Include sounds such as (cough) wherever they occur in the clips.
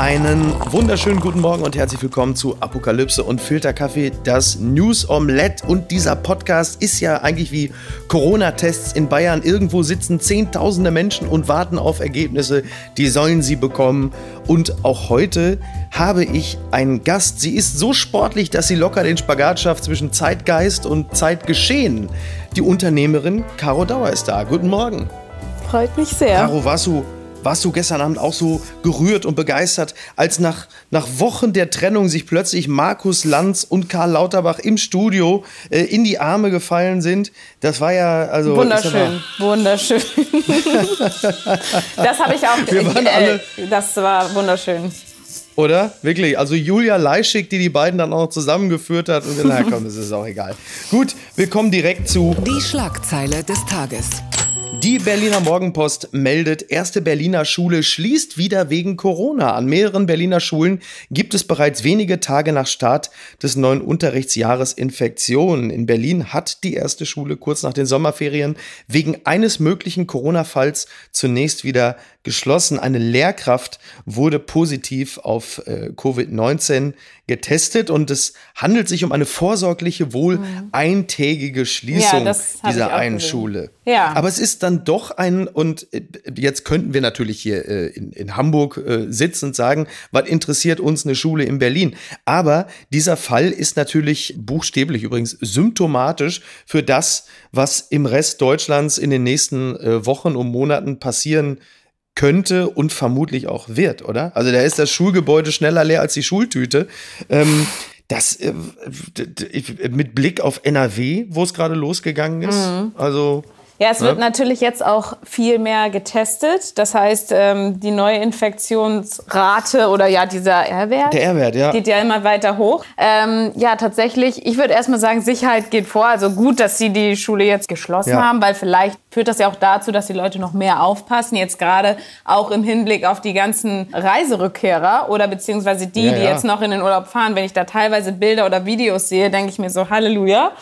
Einen wunderschönen guten Morgen und herzlich willkommen zu Apokalypse und Filterkaffee, das News Omelette. Und dieser Podcast ist ja eigentlich wie Corona-Tests in Bayern. Irgendwo sitzen Zehntausende Menschen und warten auf Ergebnisse. Die sollen sie bekommen. Und auch heute habe ich einen Gast. Sie ist so sportlich, dass sie locker den Spagat schafft zwischen Zeitgeist und Zeitgeschehen. Die Unternehmerin Caro Dauer ist da. Guten Morgen. Freut mich sehr. Caro, warst du warst du gestern Abend auch so gerührt und begeistert, als nach, nach Wochen der Trennung sich plötzlich Markus Lanz und Karl Lauterbach im Studio äh, in die Arme gefallen sind? Das war ja also wunderschön, wunderschön. (laughs) das habe ich auch. Wir waren alle, das war wunderschön. Oder? Wirklich. Also Julia Leischig, die die beiden dann auch zusammengeführt hat. Und na komm, (laughs) das ist auch egal. Gut, wir kommen direkt zu. Die Schlagzeile des Tages. Die Berliner Morgenpost meldet, erste Berliner Schule schließt wieder wegen Corona. An mehreren Berliner Schulen gibt es bereits wenige Tage nach Start des neuen Unterrichtsjahres Infektionen. In Berlin hat die erste Schule kurz nach den Sommerferien wegen eines möglichen Corona-Falls zunächst wieder geschlossen. Eine Lehrkraft wurde positiv auf äh, Covid-19 getestet und es handelt sich um eine vorsorgliche, wohl mhm. eintägige Schließung ja, dieser einen gesehen. Schule. Ja. Aber es ist dann doch ein, und äh, jetzt könnten wir natürlich hier äh, in, in Hamburg äh, sitzen und sagen, was interessiert uns eine Schule in Berlin? Aber dieser Fall ist natürlich buchstäblich übrigens symptomatisch für das, was im Rest Deutschlands in den nächsten äh, Wochen und Monaten passieren könnte und vermutlich auch wird, oder? Also da ist das Schulgebäude schneller leer als die Schultüte. Ähm, das äh, mit Blick auf NRW, wo es gerade losgegangen ist. Mhm. Also ja, es wird ja. natürlich jetzt auch viel mehr getestet. Das heißt, ähm, die Neuinfektionsrate oder ja, dieser R-Wert. Der R-Wert, ja. Geht ja immer weiter hoch. Ähm, ja, tatsächlich, ich würde erstmal sagen, Sicherheit geht vor. Also gut, dass sie die Schule jetzt geschlossen ja. haben, weil vielleicht führt das ja auch dazu, dass die Leute noch mehr aufpassen. Jetzt gerade auch im Hinblick auf die ganzen Reiserückkehrer oder beziehungsweise die, ja, die jetzt noch in den Urlaub fahren. Wenn ich da teilweise Bilder oder Videos sehe, denke ich mir so, Halleluja.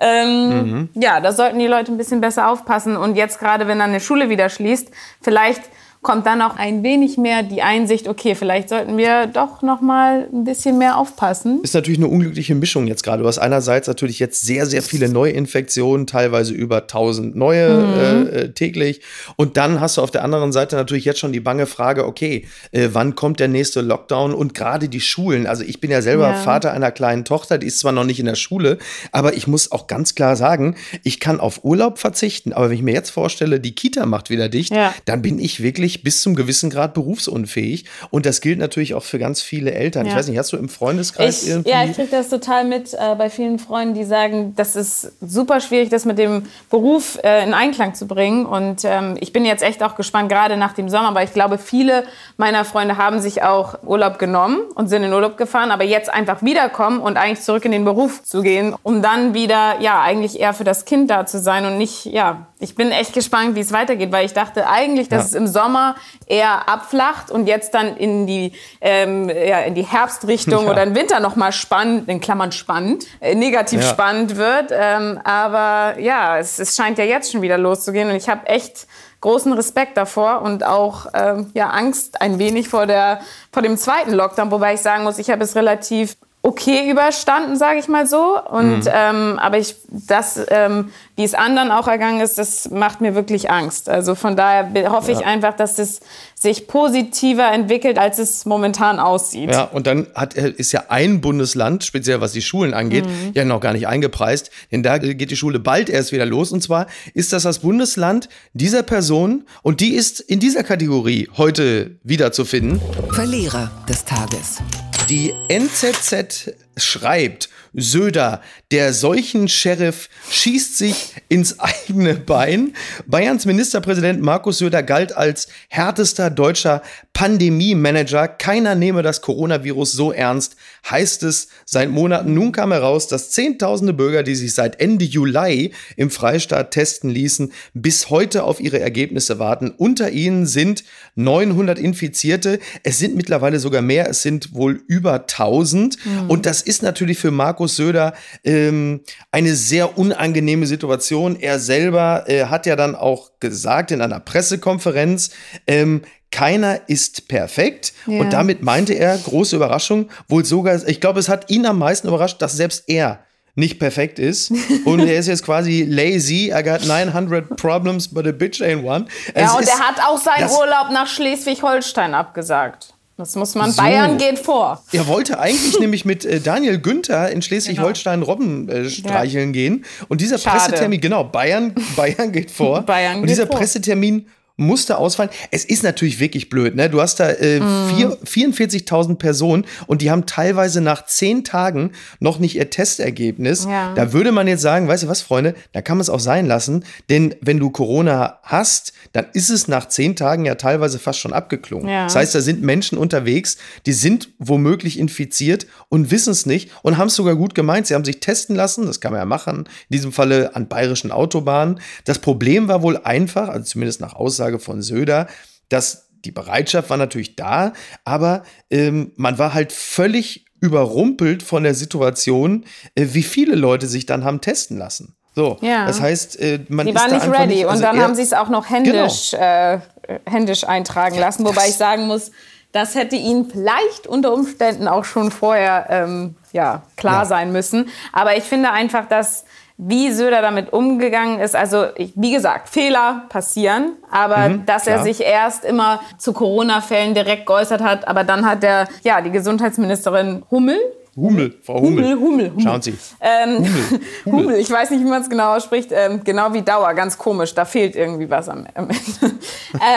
Ähm, mhm. Ja, da sollten die Leute ein bisschen besser aufpassen. Und jetzt gerade, wenn dann eine Schule wieder schließt, vielleicht kommt dann auch ein wenig mehr die Einsicht, okay, vielleicht sollten wir doch noch mal ein bisschen mehr aufpassen. Ist natürlich eine unglückliche Mischung jetzt gerade. Du hast einerseits natürlich jetzt sehr, sehr viele Neuinfektionen, teilweise über 1000 neue mhm. äh, täglich. Und dann hast du auf der anderen Seite natürlich jetzt schon die bange Frage, okay, äh, wann kommt der nächste Lockdown? Und gerade die Schulen, also ich bin ja selber ja. Vater einer kleinen Tochter, die ist zwar noch nicht in der Schule, aber ich muss auch ganz klar sagen, ich kann auf Urlaub verzichten. Aber wenn ich mir jetzt vorstelle, die Kita macht wieder dicht, ja. dann bin ich wirklich wirklich bis zum gewissen Grad berufsunfähig. Und das gilt natürlich auch für ganz viele Eltern. Ja. Ich weiß nicht, hast du im Freundeskreis ich, irgendwie. Ja, ich kriege das total mit äh, bei vielen Freunden, die sagen, das ist super schwierig, das mit dem Beruf äh, in Einklang zu bringen. Und ähm, ich bin jetzt echt auch gespannt, gerade nach dem Sommer, weil ich glaube, viele meiner Freunde haben sich auch Urlaub genommen und sind in Urlaub gefahren, aber jetzt einfach wiederkommen und eigentlich zurück in den Beruf zu gehen, um dann wieder, ja, eigentlich eher für das Kind da zu sein und nicht, ja, ich bin echt gespannt, wie es weitergeht, weil ich dachte eigentlich, dass ja. es im Sommer eher abflacht und jetzt dann in die, ähm, ja, in die Herbstrichtung ja. oder im Winter nochmal spannend, in Klammern spannend, äh, negativ spannend wird. Ähm, aber ja, es, es scheint ja jetzt schon wieder loszugehen und ich habe echt großen Respekt davor und auch ähm, ja, Angst ein wenig vor, der, vor dem zweiten Lockdown, wobei ich sagen muss, ich habe es relativ okay überstanden, sage ich mal so. Und mhm. ähm, aber ich, das, ähm, wie es anderen auch ergangen ist, das macht mir wirklich Angst. Also von daher hoffe ja. ich einfach, dass es sich positiver entwickelt, als es momentan aussieht. Ja, und dann hat, äh, ist ja ein Bundesland, speziell was die Schulen angeht, mhm. ja noch gar nicht eingepreist, denn da geht die Schule bald erst wieder los. Und zwar ist das das Bundesland dieser Person und die ist in dieser Kategorie heute wiederzufinden. Verlierer des Tages. Die NZZ schreibt, Söder, der Seuchen-Sheriff, schießt sich ins eigene Bein. Bayerns Ministerpräsident Markus Söder galt als härtester deutscher Pandemie-Manager. Keiner nehme das Coronavirus so ernst, heißt es seit Monaten. Nun kam heraus, dass Zehntausende Bürger, die sich seit Ende Juli im Freistaat testen ließen, bis heute auf ihre Ergebnisse warten. Unter ihnen sind 900 Infizierte. Es sind mittlerweile sogar mehr. Es sind wohl über 1000. Mhm. Und das ist natürlich für Markus Söder ähm, eine sehr unangenehme Situation. Er selber äh, hat ja dann auch gesagt in einer Pressekonferenz, ähm, keiner ist perfekt. Ja. Und damit meinte er, große Überraschung, wohl sogar, ich glaube, es hat ihn am meisten überrascht, dass selbst er nicht perfekt ist. (laughs) Und er ist jetzt quasi lazy. I got 900 problems, but a bitch ain't one. Ja, Es und ist- er hat auch seinen das- Urlaub nach Schleswig-Holstein abgesagt. Das muss man. So. Bayern geht vor. Er wollte eigentlich (laughs) nämlich mit äh, Daniel Günther in Schleswig-Holstein Robben äh, streicheln gehen. Und dieser Schade. Pressetermin, genau, Bayern, (laughs) Bayern geht vor. Bayern und geht dieser vor. Pressetermin musste ausfallen. Es ist natürlich wirklich blöd, ne? Du hast da äh, vier- 44.000 Personen und die haben teilweise nach zehn Tagen noch nicht ihr Testergebnis. Ja. Da würde man jetzt sagen, weißt du was, Freunde, da kann man es auch sein lassen, denn wenn du Corona hast, dann ist es nach zehn Tagen ja teilweise fast schon abgeklungen. Ja. Das heißt, da sind Menschen unterwegs, die sind womöglich infiziert und wissen es nicht und haben es sogar gut gemeint. Sie haben sich testen lassen, das kann man ja machen, in diesem Falle an bayerischen Autobahnen. Das Problem war wohl einfach, also zumindest nach Aussage von Söder, dass die Bereitschaft war natürlich da, aber ähm, man war halt völlig überrumpelt von der Situation, äh, wie viele Leute sich dann haben testen lassen. So, Ja. das heißt, äh, man Die ist waren nicht ready. nicht, also und dann haben sie es auch noch händisch, äh, händisch eintragen lassen. Wobei ich sagen muss, das hätte ihnen vielleicht unter Umständen auch schon vorher ähm, ja, klar Ja. sein müssen. Aber ich finde einfach, dass wie Söder damit umgegangen ist, also ich, wie gesagt, Fehler passieren, aber dass er Mhm, klar. sich erst immer zu Corona-Fällen direkt geäußert hat, aber dann hat der, ja, die Gesundheitsministerin Hummel, Hummel, Frau Hummel. Hummel, Hummel, Hummel. Schauen Sie. Ähm, Hummel, (laughs) Hummel. Hummel. ich weiß nicht, wie man es genau ausspricht. Ähm, genau wie Dauer, ganz komisch. Da fehlt irgendwie was am, am Ende. (laughs)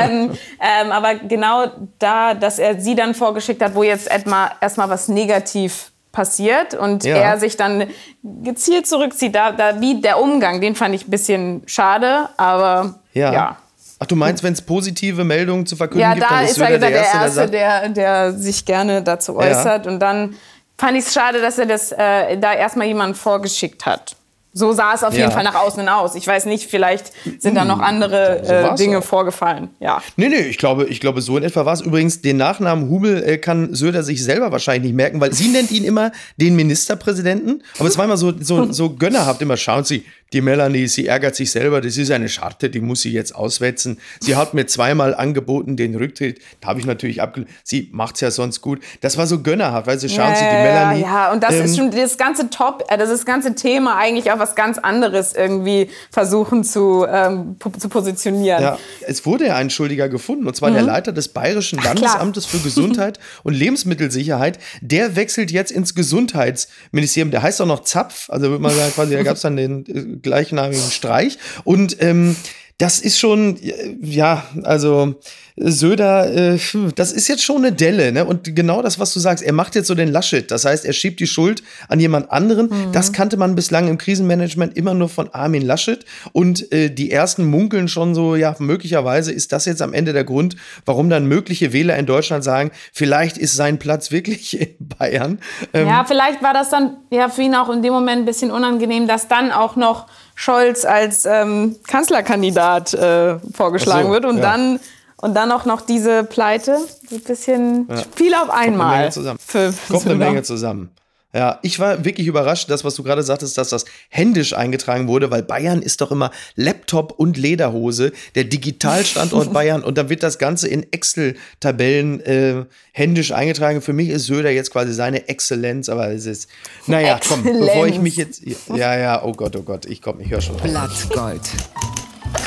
ähm, ähm, aber genau da, dass er sie dann vorgeschickt hat, wo jetzt erstmal was negativ passiert und Ja. er sich dann gezielt zurückzieht. Da, da, wie der Umgang, den fand ich ein bisschen schade, aber Ja. ja. Ach, du meinst, wenn es positive Meldungen zu verkünden Ja, gibt, da dann ist er wieder der Erste, sagt, der, der sich gerne dazu äußert. Und dann fand ich es schade, dass er das äh, da erstmal jemanden vorgeschickt hat. So sah es auf Ja. jeden Fall nach außen aus. Ich weiß nicht, vielleicht sind da noch andere so äh, Dinge auch. vorgefallen. Ja. Nee, nee, ich glaube, ich glaube, so in etwa war es. Übrigens, den Nachnamen Hubel äh, kann Söder sich selber wahrscheinlich nicht merken, weil sie nennt ihn immer den Ministerpräsidenten. Aber es war immer so, so, (laughs) so gönnerhaft. Immer schauen Sie, die Melanie, sie ärgert sich selber. Das ist eine Scharte, die muss sie jetzt auswetzen. Sie hat mir zweimal angeboten, den Rücktritt. Da habe ich natürlich abgelehnt. Sie macht's ja sonst gut. Das war so gönnerhaft, weil sie schauen Sie, die Melanie. Ja, und das ähm, ist schon das ganze Top, äh, das ist das ganze Thema eigentlich auch was ganz anderes irgendwie versuchen zu, ähm, zu positionieren. Ja, es wurde ja ein Schuldiger gefunden, und zwar der Leiter des Bayerischen Mhm. Landesamtes für Gesundheit (laughs) und Lebensmittelsicherheit. Der wechselt jetzt ins Gesundheitsministerium. Der heißt auch noch Zapf, also würde man sagen, quasi, da gab es dann den äh, gleichnamigen Streich. Und ähm, das ist schon, äh, ja, also Söder, äh, das ist jetzt schon eine Delle, ne? Und genau das, was du sagst, er macht jetzt so den Laschet. Das heißt, er schiebt die Schuld an jemand anderen. Das kannte man bislang im Krisenmanagement immer nur von Armin Laschet. Und äh, die ersten munkeln schon so, ja, möglicherweise ist das jetzt am Ende der Grund, warum dann mögliche Wähler in Deutschland sagen, vielleicht ist sein Platz wirklich (laughs) in Bayern. Ähm, Ja, vielleicht war das dann ja für ihn auch in dem Moment ein bisschen unangenehm, dass dann auch noch Scholz als ähm, Kanzlerkandidat äh, vorgeschlagen so, wird und ja. dann und dann auch noch diese Pleite, so ein bisschen viel auf einmal. Menge zusammen. Für, Kommt eine. Menge zusammen. Ja, ich war wirklich überrascht, das, was du gerade sagtest, dass das händisch eingetragen wurde, weil Bayern ist doch immer Laptop und Lederhose, der Digitalstandort (laughs) Bayern und dann wird das Ganze in Excel-Tabellen äh, händisch eingetragen. Für mich ist Söder jetzt quasi seine Exzellenz, aber es ist, naja, komm, bevor ich mich jetzt, ja, ja, oh Gott, oh Gott, ich komm, ich höre schon. Blattgold.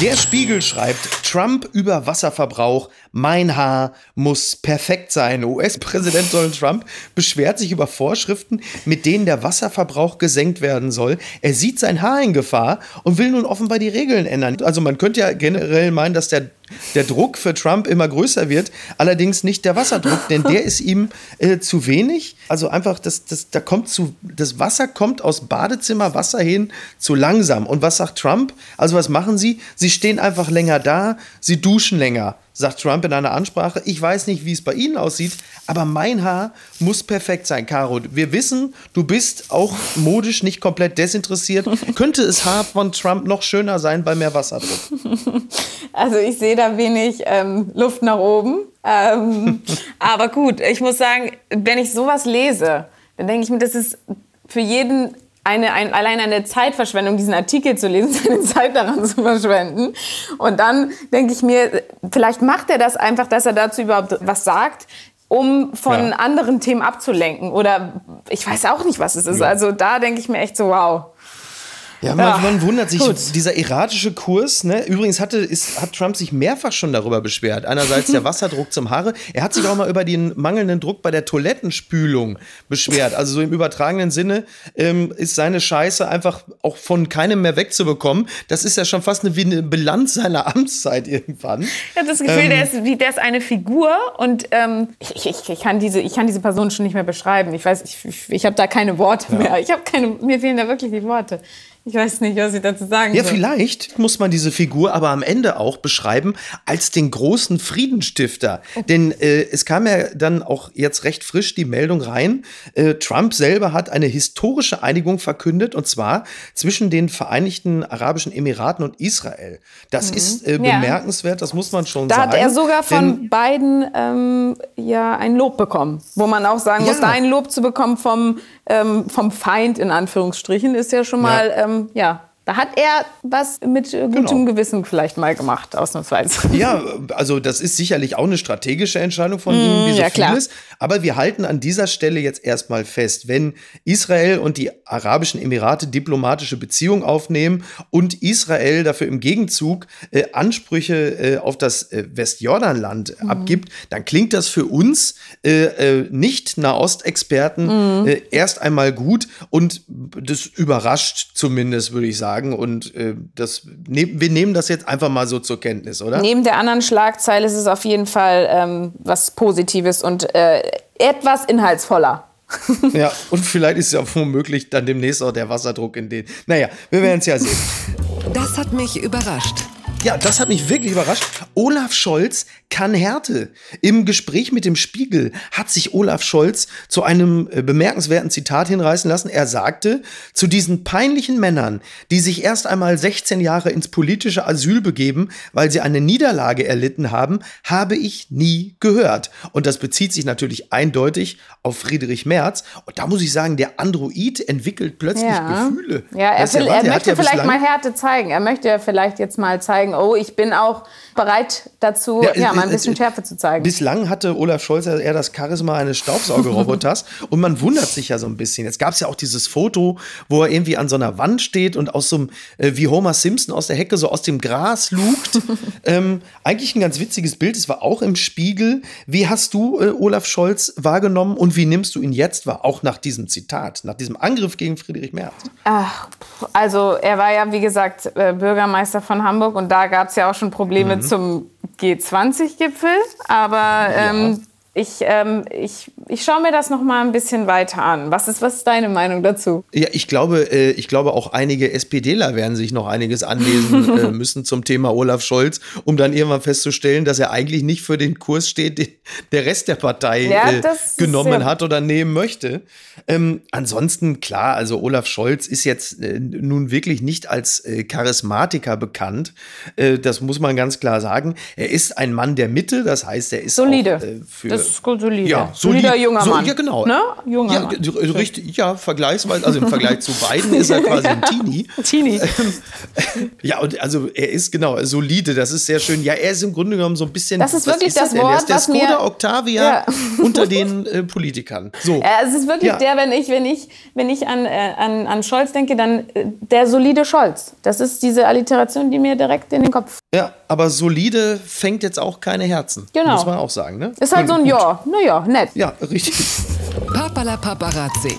Der Spiegel schreibt, Trump über Wasserverbrauch, mein Haar muss perfekt sein. US-Präsident Donald Trump beschwert sich über Vorschriften, mit denen der Wasserverbrauch gesenkt werden soll. Er sieht sein Haar in Gefahr und will nun offenbar die Regeln ändern. Also man könnte ja generell meinen, dass der, der Druck für Trump immer größer wird, allerdings nicht der Wasserdruck, denn der ist ihm äh, zu wenig. Also einfach, das, das, da kommt zu, das Wasser kommt aus Badezimmerwasser hin zu langsam. Und was sagt Trump? Also was machen sie? Sie stehen einfach länger da, sie duschen länger, sagt Trump in einer Ansprache. Ich weiß nicht, wie es bei Ihnen aussieht, aber mein Haar muss perfekt sein, Caro. Wir wissen, du bist auch modisch nicht komplett desinteressiert. (laughs) Könnte es Haar von Trump noch schöner sein bei mehr Wasserdruck? (laughs) Also ich sehe da wenig ähm, Luft nach oben. Ähm, (laughs) aber gut, ich muss sagen, wenn ich sowas lese, dann denke ich mir, das ist für jeden eine, ein, allein eine Zeitverschwendung, diesen Artikel zu lesen, (laughs) seine Zeit daran zu verschwenden. Und dann denke ich mir, vielleicht macht er das einfach, dass er dazu überhaupt was sagt, um von ja. anderen Themen abzulenken. Oder ich weiß auch nicht, was es ist. Ja. Also da denke ich mir echt so, wow. Ja, man, ja, man wundert sich, gut. dieser erratische Kurs, ne? übrigens hatte, ist, hat Trump sich mehrfach schon darüber beschwert. Einerseits der (laughs) Wasserdruck zum Haare, er hat sich auch mal über den mangelnden Druck bei der Toilettenspülung beschwert. Also so im übertragenen Sinne ähm, ist seine Scheiße einfach auch von keinem mehr wegzubekommen. Das ist ja schon fast eine, wie eine Bilanz seiner Amtszeit irgendwann. Ich habe das Gefühl, ähm, der, ist, der ist eine Figur und ähm, ich, ich, ich, kann diese, ich kann diese Person schon nicht mehr beschreiben. Ich weiß, ich, ich, ich habe da keine Worte ja. mehr. Ich habe keine, mir fehlen da wirklich die Worte. Ich weiß nicht, was ich dazu sagen soll. Ja, vielleicht muss man diese Figur aber am Ende auch beschreiben als den großen Friedenstifter. Okay. Denn äh, es kam ja dann auch jetzt recht frisch die Meldung rein, äh, Trump selber hat eine historische Einigung verkündet, und zwar zwischen den Vereinigten Arabischen Emiraten und Israel. Das mhm. ist äh, bemerkenswert, das muss man schon da sagen. Da hat er sogar von beiden ähm, ja ein Lob bekommen, wo man auch sagen ja. muss, da ein Lob zu bekommen vom ähm, vom Feind in Anführungsstrichen ist ja schon mal, ja, ähm, ja da hat er was mit äh, gutem genau. Gewissen vielleicht mal gemacht, ausnahmsweise. Ja, also das ist sicherlich auch eine strategische Entscheidung von mm, ihm, wie so ja, vieles. Aber wir halten an dieser Stelle jetzt erstmal fest, wenn Israel und die Arabischen Emirate diplomatische Beziehungen aufnehmen und Israel dafür im Gegenzug äh, Ansprüche äh, auf das äh, Westjordanland mm. abgibt, dann klingt das für uns äh, äh, nicht Nahostexperten mm. erst einmal gut und das überrascht zumindest, würde ich sagen sagen. Und äh, das, ne, wir nehmen das jetzt einfach mal so zur Kenntnis, oder? Neben der anderen Schlagzeile ist es auf jeden Fall ähm, was Positives und äh, etwas inhaltsvoller. (laughs) ja, und vielleicht ist ja womöglich dann demnächst auch der Wasserdruck in den. Naja, wir werden es ja sehen. Das hat mich überrascht. Ja, das hat mich wirklich überrascht. Olaf Scholz kann Härte. Im Gespräch mit dem Spiegel hat sich Olaf Scholz zu einem äh, bemerkenswerten Zitat hinreißen lassen. Er sagte, zu diesen peinlichen Männern, die sich erst einmal 16 Jahre ins politische Asyl begeben, weil sie eine Niederlage erlitten haben, habe ich nie gehört. Und das bezieht sich natürlich eindeutig auf Friedrich Merz. Und da muss ich sagen, der Android entwickelt plötzlich ja. Gefühle. Ja, er, will, er, er möchte ja vielleicht mal Härte zeigen. Er möchte ja vielleicht jetzt mal zeigen, oh, ich bin auch bereit dazu, ja, ja mal ein bisschen Schärfe zu zeigen. Bislang hatte Olaf Scholz ja eher das Charisma eines Staubsaugerroboters (laughs) und man wundert sich ja so ein bisschen. Jetzt gab es ja auch dieses Foto, wo er irgendwie an so einer Wand steht und aus so einem, äh, wie Homer Simpson aus der Hecke so aus dem Gras lugt. (laughs) ähm, eigentlich ein ganz witziges Bild. Es war auch im Spiegel. Wie hast du äh, Olaf Scholz wahrgenommen und wie nimmst du ihn jetzt wahr? Auch nach diesem Zitat, nach diesem Angriff gegen Friedrich Merz. Ach, also er war ja, wie gesagt, äh, Bürgermeister von Hamburg und da gab es ja auch schon Probleme mhm. zum G20-Gipfel. Aber ähm, ja ich, ähm, ich, ich schaue mir das noch mal ein bisschen weiter an. Was ist, was ist deine Meinung dazu? Ja, ich glaube, äh, ich glaube auch einige SPDler werden sich noch einiges anlesen (laughs) äh, müssen zum Thema Olaf Scholz, um dann irgendwann festzustellen, dass er eigentlich nicht für den Kurs steht, den der Rest der Partei ja, äh, genommen hat oder nehmen möchte. Ähm, ansonsten, klar, also Olaf Scholz ist jetzt äh, nun wirklich nicht als äh, Charismatiker bekannt. Äh, das muss man ganz klar sagen. Er ist ein Mann der Mitte, das heißt, er ist Solide. Auch, für das ist solide. Ja, solider solid, junger Mann. So, ja, genau. Ne? Junger ja, Mann. richtig, ja, vergleichsweise, also im Vergleich zu beiden ist er (laughs) quasi ein Teenie. Teenie. (laughs) ja, und also er ist genau solide, das ist sehr schön. Ja, er ist im Grunde genommen so ein bisschen. Das ist wirklich ist das, das Wort, Er ist der Skoda mir, Octavia ja. (laughs) unter den äh, Politikern. So. Ja, es ist wirklich ja. der, wenn ich, wenn ich, wenn ich an, äh, an, an Scholz denke, dann äh, der solide Scholz. Das ist diese Alliteration, die mir direkt in den Kopf. Ja, aber solide fängt jetzt auch keine Herzen. Genau. Muss man auch sagen, ne? Ist halt so ein Ja, naja, nett. Ja, richtig. Papala Paparazzi.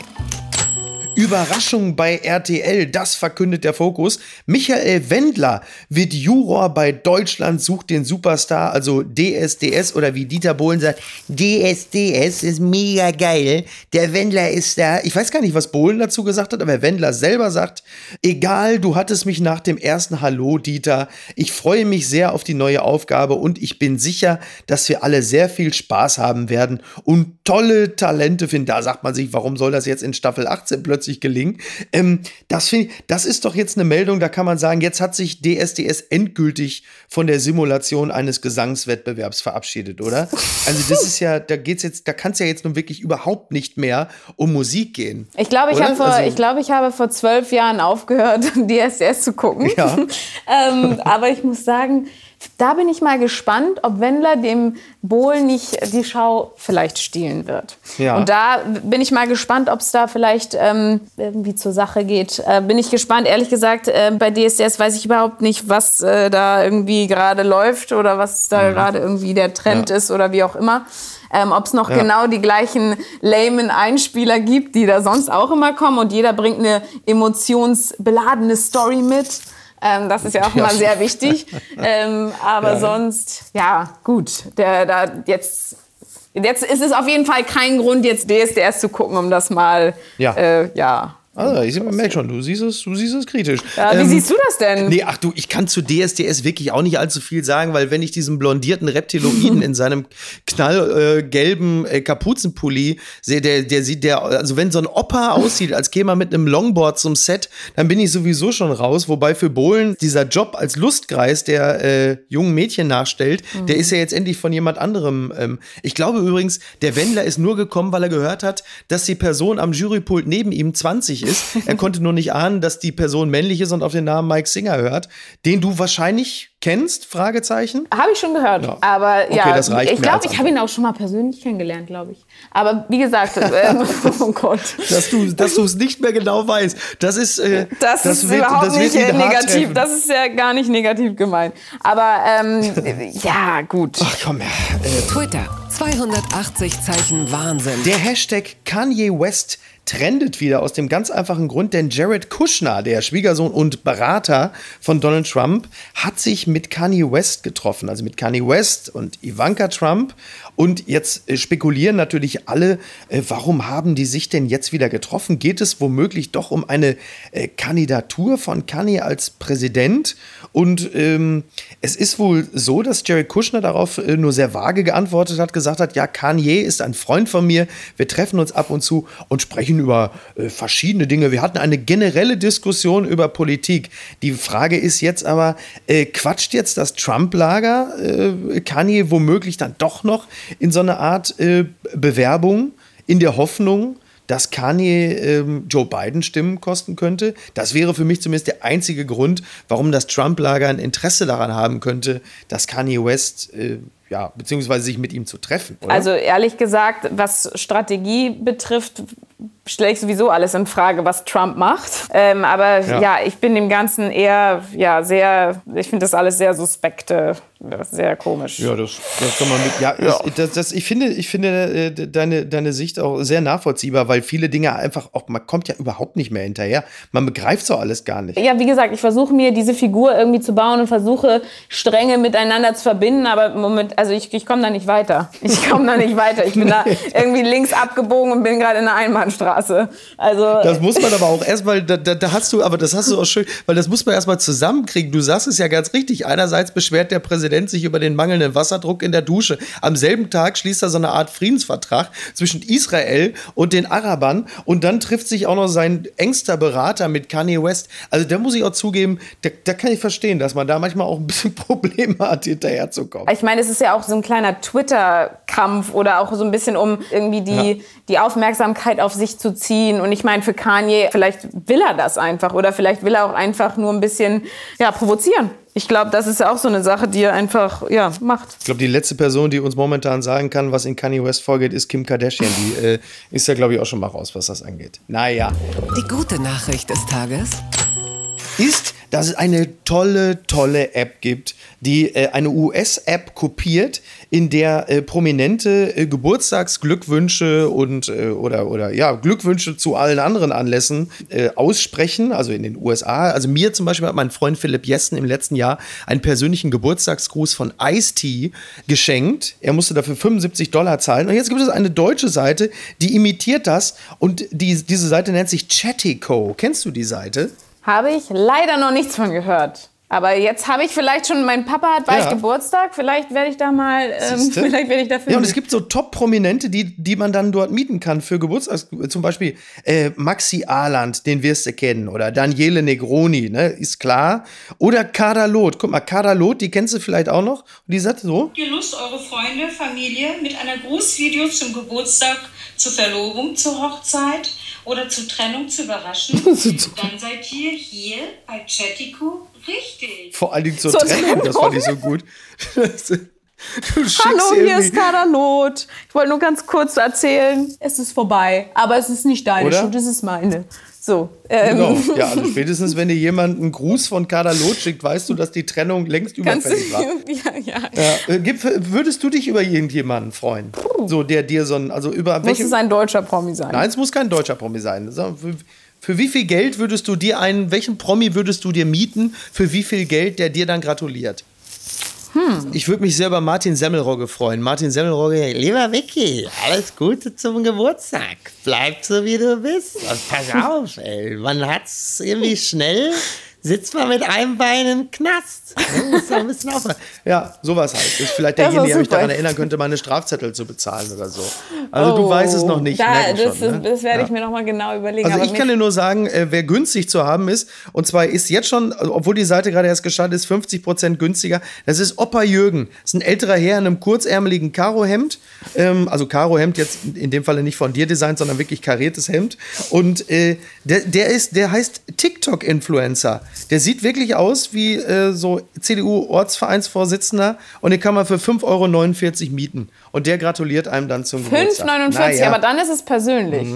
Überraschung bei RTL, das verkündet der Fokus. Michael Wendler wird Juror bei Deutschland sucht den Superstar, also DSDS oder wie Dieter Bohlen sagt, DSDS ist mega geil. Der Wendler ist da. Ich weiß gar nicht, was Bohlen dazu gesagt hat, aber Wendler selber sagt, egal, du hattest mich nach dem ersten Hallo, Dieter. Ich freue mich sehr auf die neue Aufgabe und ich bin sicher, dass wir alle sehr viel Spaß haben werden und tolle Talente finden. Da sagt man sich, warum soll das jetzt in Staffel 18 plötzlich plötzlich gelingen. Ähm, das, ich, das ist doch jetzt eine Meldung, da kann man sagen, jetzt hat sich DSDS endgültig von der Simulation eines Gesangswettbewerbs verabschiedet, oder? Also das ist ja, da geht's jetzt, da kann es ja jetzt nun wirklich überhaupt nicht mehr um Musik gehen. Ich glaube, ich, vor, also, ich, glaub, ich habe vor zwölf Jahren aufgehört, (laughs) DSDS zu gucken. Ja. (laughs) ähm, aber ich muss sagen, da bin ich mal gespannt, ob Wendler dem Bohl nicht die Schau vielleicht stehlen wird. Ja. Und da bin ich mal gespannt, ob es da vielleicht ähm, irgendwie zur Sache geht. Äh, bin ich gespannt. Ehrlich gesagt, äh, bei DSDS weiß ich überhaupt nicht, was äh, da irgendwie gerade läuft oder was da mhm. gerade irgendwie der Trend ja. ist oder wie auch immer. Ähm, Ob es noch ja. genau die gleichen lamen Einspieler gibt, die da sonst auch immer kommen und jeder bringt eine emotionsbeladene Story mit. Ähm, das ist ja auch ja. mal sehr wichtig. (laughs) Ähm, aber ja. sonst, ja, gut. Der, da jetzt, jetzt ist es auf jeden Fall kein Grund, jetzt DSDS zu gucken, um das mal ja. Äh, ja also, ich merke schon, du siehst es, du siehst es kritisch. Ja, wie ähm, siehst du das denn? Nee, ach du, ich kann zu DSDS wirklich auch nicht allzu viel sagen, weil wenn ich diesen blondierten Reptiloiden (laughs) in seinem knallgelben äh, äh, Kapuzenpulli sehe, der, der sieht, der, also wenn so ein Opa aussieht, als käme man mit einem Longboard zum Set, dann bin ich sowieso schon raus. Wobei für Bohlen dieser Job als Lustkreis, der äh, jungen Mädchen nachstellt, mhm. der ist ja jetzt endlich von jemand anderem. Ähm, ich glaube übrigens, der Wendler ist nur gekommen, weil er gehört hat, dass die Person am Jurypult neben ihm 20 ist. Er konnte nur nicht ahnen, dass die Person männlich ist und auf den Namen Mike Singer hört, den du wahrscheinlich kennst? Fragezeichen. Habe ich schon gehört. Ja. Aber okay, ja, das reicht ich glaube, ich habe ihn auch schon mal persönlich kennengelernt, glaube ich. Aber wie gesagt, (laughs) äh, (laughs) oh Gott. Dass du dass es nicht mehr genau weißt. Das ist, äh, das, das ist wird, überhaupt das nicht negativ. Das ist ja gar nicht negativ gemeint. Aber ähm, (laughs) ja, gut. Ach komm her. Äh, Twitter. 280 Zeichen Wahnsinn. Der Hashtag Kanye West trendet wieder aus dem ganz einfachen Grund, denn Jared Kushner, der Schwiegersohn und Berater von Donald Trump, hat sich mit Kanye West getroffen, also mit Kanye West und Ivanka Trump. Und jetzt äh, spekulieren natürlich alle, äh, warum haben die sich denn jetzt wieder getroffen? Geht es womöglich doch um eine äh, Kandidatur von Kanye als Präsident? Und ähm, es ist wohl so, dass Jared Kushner darauf äh, nur sehr vage geantwortet hat, gesagt hat, ja, Kanye ist ein Freund von mir, wir treffen uns ab und zu und sprechen über äh, verschiedene Dinge. Wir hatten eine generelle Diskussion über Politik. Die Frage ist jetzt aber, äh, quatscht jetzt das Trump-Lager äh, Kanye womöglich dann doch noch in so eine Art äh, Bewerbung in der Hoffnung, dass Kanye ähm, Joe Biden Stimmen kosten könnte. Das wäre für mich zumindest der einzige Grund, warum das Trump-Lager ein Interesse daran haben könnte, dass Kanye West äh, ja, beziehungsweise sich mit ihm zu treffen. Oder? Also ehrlich gesagt, was Strategie betrifft, stelle ich sowieso alles in Frage, was Trump macht. Ähm, aber ja. ja. ich bin dem Ganzen eher ja, sehr, ich finde das alles sehr suspekte, sehr komisch. Ja, das, das kann man mit, ja, ja. Ich, das, das, ich finde, ich finde äh, deine, deine Sicht auch sehr nachvollziehbar, weil viele Dinge einfach auch, man kommt ja überhaupt nicht mehr hinterher. Man begreift so alles gar nicht. Ja, wie gesagt, ich versuche mir diese Figur irgendwie zu bauen und versuche Stränge miteinander zu verbinden, aber im Moment, also ich, ich komme da nicht weiter. Ich komme da nicht weiter. Ich bin da (laughs) irgendwie links abgebogen und bin gerade in einer Einbahnstraße. Straße. Also das muss man aber auch erstmal, da, da, da, hast du, aber das hast du auch schön, weil das muss man erstmal zusammenkriegen. Du sagst es ja ganz richtig. Einerseits beschwert der Präsident sich über den mangelnden Wasserdruck in der Dusche. Am selben Tag schließt er so eine Art Friedensvertrag zwischen Israel und den Arabern und dann trifft sich auch noch sein engster Berater mit Kanye West. Also da muss ich auch zugeben, da, da kann ich verstehen, dass man da manchmal auch ein bisschen (laughs) Probleme hat, hinterherzukommen. Ich meine, es ist ja auch so ein kleiner Twitter-Kampf oder auch so ein bisschen um irgendwie die, ja. die Aufmerksamkeit auf sich zu zu ziehen. Und ich meine, für Kanye, vielleicht will er das einfach oder vielleicht will er auch einfach nur ein bisschen ja, provozieren. Ich glaube, das ist auch so eine Sache, die er einfach ja, macht. Ich glaube, die letzte Person, die uns momentan sagen kann, was in Kanye West vorgeht, ist Kim Kardashian. Die äh, ist ja, glaube ich, auch schon mal raus, was das angeht. Naja. Die gute Nachricht des Tages ist, dass es eine tolle, tolle App gibt, die äh, eine US-App kopiert, in der äh, prominente äh, Geburtstagsglückwünsche und äh, oder, oder ja, Glückwünsche zu allen anderen Anlässen äh, aussprechen, also in den USA. Also mir zum Beispiel hat mein Freund Philipp Jessen im letzten Jahr einen persönlichen Geburtstagsgruß von Ice-T geschenkt. Er musste dafür 75 Dollar zahlen. Und jetzt gibt es eine deutsche Seite, die imitiert das und die, diese Seite nennt sich Chattico. Kennst du die Seite? Habe ich leider noch nichts von gehört. Aber jetzt habe ich vielleicht schon, mein Papa hat bald Ja. Geburtstag, vielleicht werde ich da mal, ähm, (laughs) vielleicht werde ich dafür. Ja, und es gibt so Top-Prominente, die, die man dann dort mieten kann für Geburtstag. Zum Beispiel äh, Maxi Ahland, den wirst du kennen. Oder Daniele Negroni, ne, ist klar. Oder Kader Loth. Guck mal, Kader Loth, die kennst du vielleicht auch noch. Und die sagt so, Habt ihr Lust, eure Freunde, Familie mit einer Grußvideo zum Geburtstag, zur Verlobung, zur Hochzeit oder zur Trennung zu überraschen? (laughs) Dann seid ihr hier bei Chattico richtig. vor allen Dingen zur Zur Trennung, das fand ich so gut. (laughs) Hallo, hier ist Kaderlot. Ich wollte nur ganz kurz erzählen, es ist vorbei. Aber es ist nicht deine Oder? Schuld, es ist meine. So. Ähm, Genau. Ja, also spätestens, wenn dir jemand einen Gruß von Kader Loth schickt, weißt du, dass die Trennung längst überfällig war. (laughs) ja, ja. Äh, gib- würdest du dich über irgendjemanden freuen? So, der dir so ein, also über Muss es ein deutscher Promi sein? Nein, es muss kein deutscher Promi sein. Für wie viel Geld würdest du dir einen, welchen Promi würdest du dir mieten, für wie viel Geld der dir dann gratuliert? Hm. Ich würde mich sehr über Martin Semmelrogge freuen. Martin Semmelrogge, lieber Vicky, alles Gute zum Geburtstag. Bleib so wie du bist. Und pass (laughs) auf, ey. Man hat's irgendwie schnell, sitzt man mit einem Bein im Knast. Muss ein bisschen aufpassen. Ja, sowas halt. Ist vielleicht Das ist derjenige, der mich daran erinnern könnte, meine Strafzettel zu bezahlen oder so. Also du weißt es noch nicht. Oh, Da, das, schon, ne? das werde ich Ja. mir noch mal genau überlegen. Also aber ich kann dir nur sagen, äh, wer günstig zu haben ist, und zwar ist jetzt schon, obwohl die Seite gerade erst gestartet ist, 50% günstiger. Das ist Opa Jürgen. Das ist ein älterer Herr in einem kurzärmeligen Karohemd. Ähm, also Karohemd jetzt in dem Falle nicht von dir designt, sondern wirklich kariertes Hemd. Und äh, der, der ist, der heißt TikTok-Influencer. Der sieht wirklich aus wie äh, so CDU-Ortsvereinsvorsitzender und den kann man für 5,49 Euro mieten. Und der gratuliert einem dann zum Geburtstag. 5,49, Naja, aber dann ist es persönlich.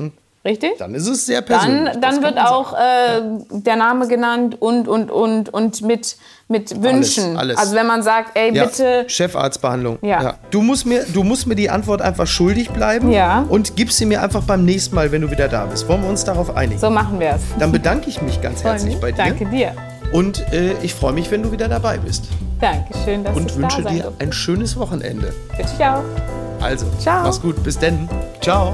Richtig? dann ist es sehr persönlich. Dann, dann wird auch äh, der Name genannt und, und, und, und mit, mit Wünschen. alles. Also wenn man sagt, ey, Ja, bitte. Chefarztbehandlung. Ja. Du, musst mir, du musst mir die Antwort einfach schuldig bleiben Ja. und gib sie mir einfach beim nächsten Mal, wenn du wieder da bist. Wollen wir uns darauf einigen? So machen wir es. Dann bedanke ich mich ganz herzlich bei dir. Danke dir. Und äh, ich freue mich, wenn du wieder dabei bist. Dankeschön, dass Und ich wünsche da sein dir ein schönes Wochenende. Wünsche ich auch. Also, Ciao. mach's gut. Bis denn. Ciao.